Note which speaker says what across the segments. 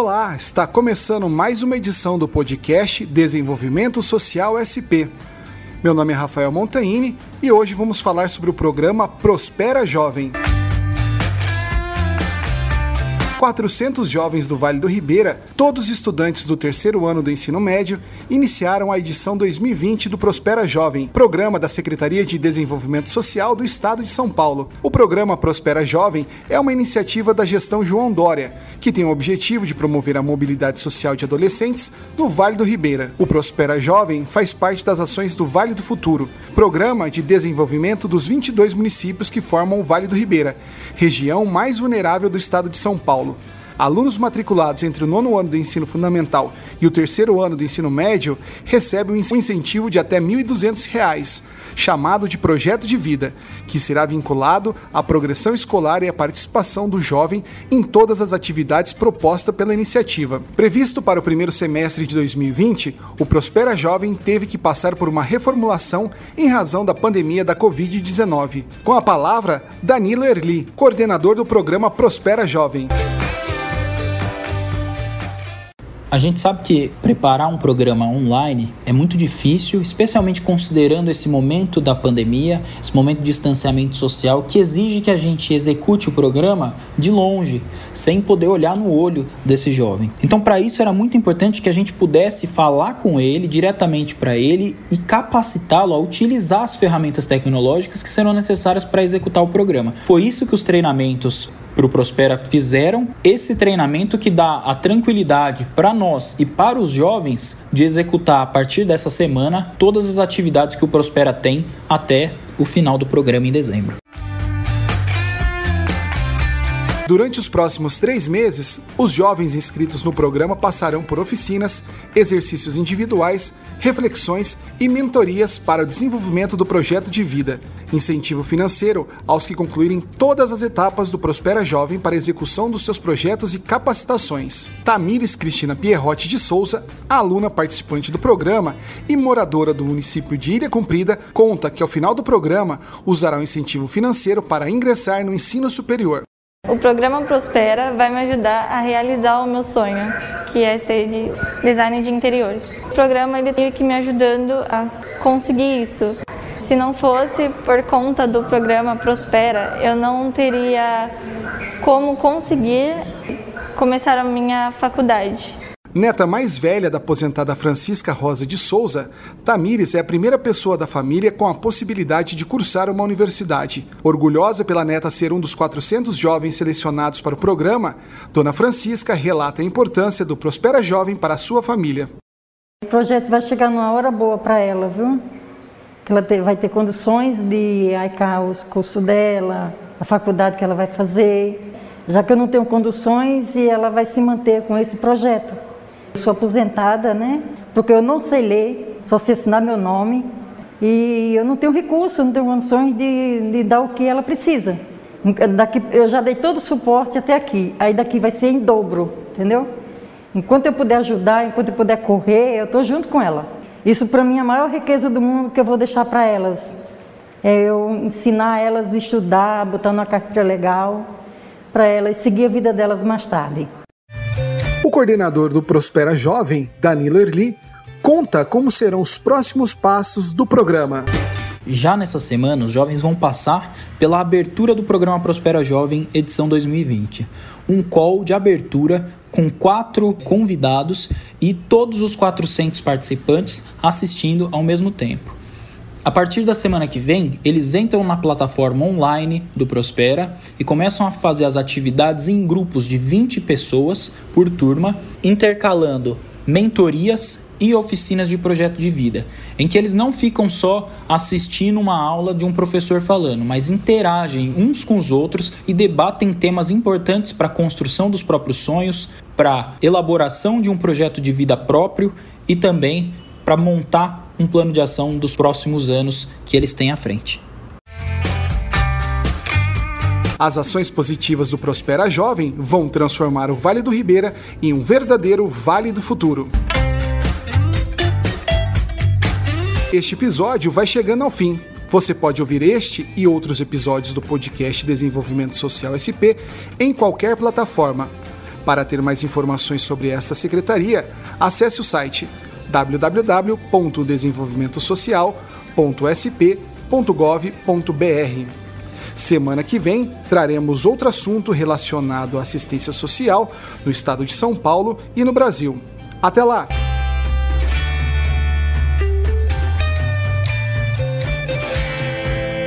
Speaker 1: Olá, está começando mais uma edição do podcast Desenvolvimento Social SP. Meu nome é Rafael Montaini e hoje vamos falar sobre o programa Prospera Jovem. 400 jovens do Vale do Ribeira, todos estudantes do terceiro ano do ensino médio, iniciaram a edição 2020 do Prospera Jovem, programa da Secretaria de Desenvolvimento Social do Estado de São Paulo. O programa Prospera Jovem é uma iniciativa da gestão João Dória, que tem o objetivo de promover a mobilidade social de adolescentes no Vale do Ribeira. O Prospera Jovem faz parte das ações do Vale do Futuro, programa de desenvolvimento dos 22 municípios que formam o Vale do Ribeira, região mais vulnerável do estado de São Paulo. Alunos matriculados entre o nono ano do ensino fundamental e o terceiro ano do ensino médio recebem um incentivo de até R$ 1.200, chamado de Projeto de Vida, que será vinculado à progressão escolar e à participação do jovem em todas as atividades propostas pela iniciativa. Previsto para o primeiro semestre de 2020, o Prospera Jovem teve que passar por uma reformulação em razão da pandemia da Covid-19. Com a palavra, Danilo Erli, coordenador do programa Prospera Jovem.
Speaker 2: A gente sabe que preparar um programa online é muito difícil, especialmente considerando esse momento da pandemia, esse momento de distanciamento social que exige que a gente execute o programa de longe, sem poder olhar no olho desse jovem. Então, para isso era muito importante que a gente pudesse falar com ele diretamente para ele e capacitá-lo a utilizar as ferramentas tecnológicas que serão necessárias para executar o programa. Foi isso que os treinamentos para o Prospera fizeram esse treinamento que dá a tranquilidade para nós e para os jovens de executar a partir dessa semana todas as atividades que o Prospera tem até o final do programa em dezembro.
Speaker 1: Durante os próximos três meses, os jovens inscritos no programa passarão por oficinas, exercícios individuais, reflexões e mentorias para o desenvolvimento do projeto de vida, incentivo financeiro aos que concluírem todas as etapas do Prospera Jovem para execução dos seus projetos e capacitações. Tamires Cristina Pierrotti de Souza, aluna participante do programa e moradora do município de Ilha Cumprida, conta que ao final do programa usará o incentivo financeiro para ingressar no ensino superior.
Speaker 3: O programa Prospera vai me ajudar a realizar o meu sonho, que é ser de designer de interiores. O programa ele tem que me ajudando a conseguir isso. Se não fosse por conta do programa Prospera, eu não teria como conseguir começar a minha faculdade.
Speaker 1: Neta mais velha da aposentada Francisca Rosa de Souza, Tamires é a primeira pessoa da família com a possibilidade de cursar uma universidade. Orgulhosa pela neta ser um dos 400 jovens selecionados para o programa, Dona Francisca relata a importância do Prospera Jovem para a sua família.
Speaker 4: O projeto vai chegar numa hora boa para ela, viu? Que ela vai ter condições de arcar os cursos dela, a faculdade que ela vai fazer, já que eu não tenho condições e ela vai se manter com esse projeto. Sou aposentada, né? Porque eu não sei ler, só sei assinar meu nome. E eu não tenho recurso, não tenho condições de, de dar o que ela precisa. Daqui, eu já dei todo o suporte até aqui, aí daqui vai ser em dobro, entendeu? Enquanto eu puder ajudar, enquanto eu puder correr, eu estou junto com ela. Isso para mim é a maior riqueza do mundo que eu vou deixar para elas. É eu ensinar elas a estudar, botar numa carteira legal, para elas seguir a vida delas mais tarde.
Speaker 1: O coordenador do Prospera Jovem, Danilo Erli, conta como serão os próximos passos do programa.
Speaker 2: Já nessa semana, os jovens vão passar pela abertura do programa Prospera Jovem edição 2020. Um call de abertura com quatro convidados e todos os 400 participantes assistindo ao mesmo tempo. A partir da semana que vem, eles entram na plataforma online do Prospera e começam a fazer as atividades em grupos de 20 pessoas por turma, intercalando mentorias e oficinas de projeto de vida, em que eles não ficam só assistindo uma aula de um professor falando, mas interagem uns com os outros e debatem temas importantes para a construção dos próprios sonhos, para elaboração de um projeto de vida próprio e também para montar um plano de ação dos próximos anos que eles têm à frente.
Speaker 1: As ações positivas do Prospera Jovem vão transformar o Vale do Ribeira em um verdadeiro Vale do Futuro. Este episódio vai chegando ao fim. Você pode ouvir este e outros episódios do podcast Desenvolvimento Social SP em qualquer plataforma Para ter mais informações sobre esta secretaria, acesse o site www.desenvolvimentosocial.sp.gov.br. Semana que vem traremos outro assunto relacionado à assistência social no estado de São Paulo e no Brasil. Até lá!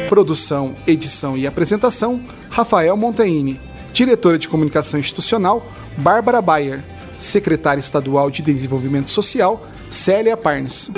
Speaker 1: Produção, edição e apresentação: Rafael Montaini. Diretora de Comunicação Institucional: Bárbara Bayer. Secretária Estadual de Desenvolvimento Social: Célia Parnes.